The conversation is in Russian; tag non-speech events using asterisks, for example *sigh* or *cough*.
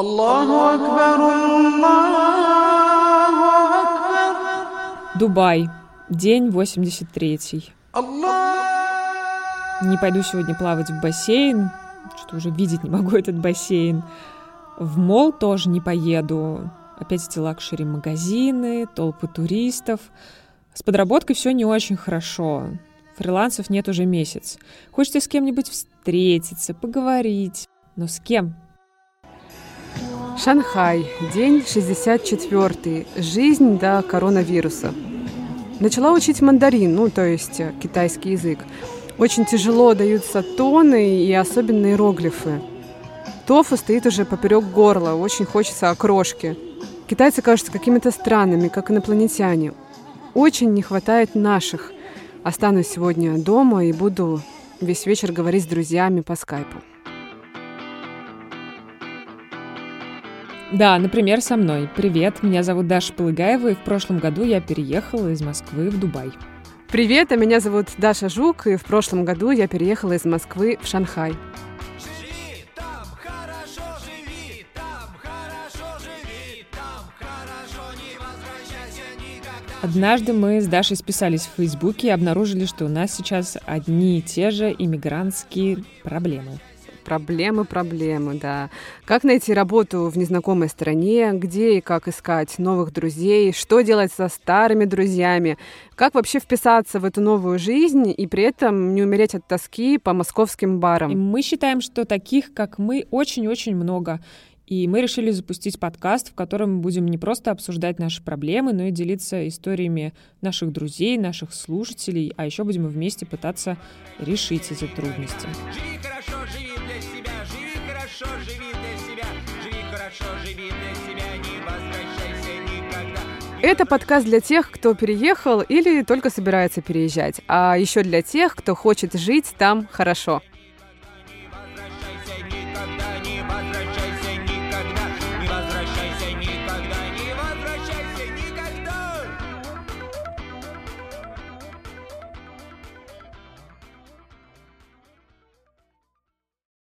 Аллаху Акбар, Аллаху Акбар. Дубай. День 83. Аллах! Не пойду сегодня плавать в бассейн. Что уже видеть не могу *laughs* этот бассейн. В мол тоже не поеду. Опять эти лакшери-магазины, толпы туристов. С подработкой все не очень хорошо. Фрилансов нет уже месяц. Хочется с кем-нибудь встретиться, поговорить. Но с кем? Шанхай. День 64. Жизнь до коронавируса. Начала учить мандарин, ну, то есть э, китайский язык. Очень тяжело даются тоны и особенно иероглифы. Тофу стоит уже поперек горла, очень хочется окрошки. Китайцы кажутся какими-то странными, как инопланетяне. Очень не хватает наших. Останусь сегодня дома и буду весь вечер говорить с друзьями по скайпу. Да, например, со мной. Привет, меня зовут Даша Полыгаева, и в прошлом году я переехала из Москвы в Дубай. Привет, а меня зовут Даша Жук, и в прошлом году я переехала из Москвы в Шанхай. Однажды мы с Дашей списались в Фейсбуке и обнаружили, что у нас сейчас одни и те же иммигрантские проблемы. Проблемы, проблемы, да. Как найти работу в незнакомой стране, где и как искать новых друзей, что делать со старыми друзьями, как вообще вписаться в эту новую жизнь и при этом не умереть от тоски по московским И барам. мы считаем, что таких, как мы, очень-очень много. И мы решили запустить подкаст, в котором мы будем не просто обсуждать наши проблемы, но и делиться историями наших друзей, наших слушателей, а еще будем вместе пытаться решить эти трудности. Хорошо, живи для себя, живи хорошо, живи для себя, не возвращайся никогда. Это подкаст для тех, кто переехал или только собирается переезжать, а еще для тех, кто хочет жить там хорошо.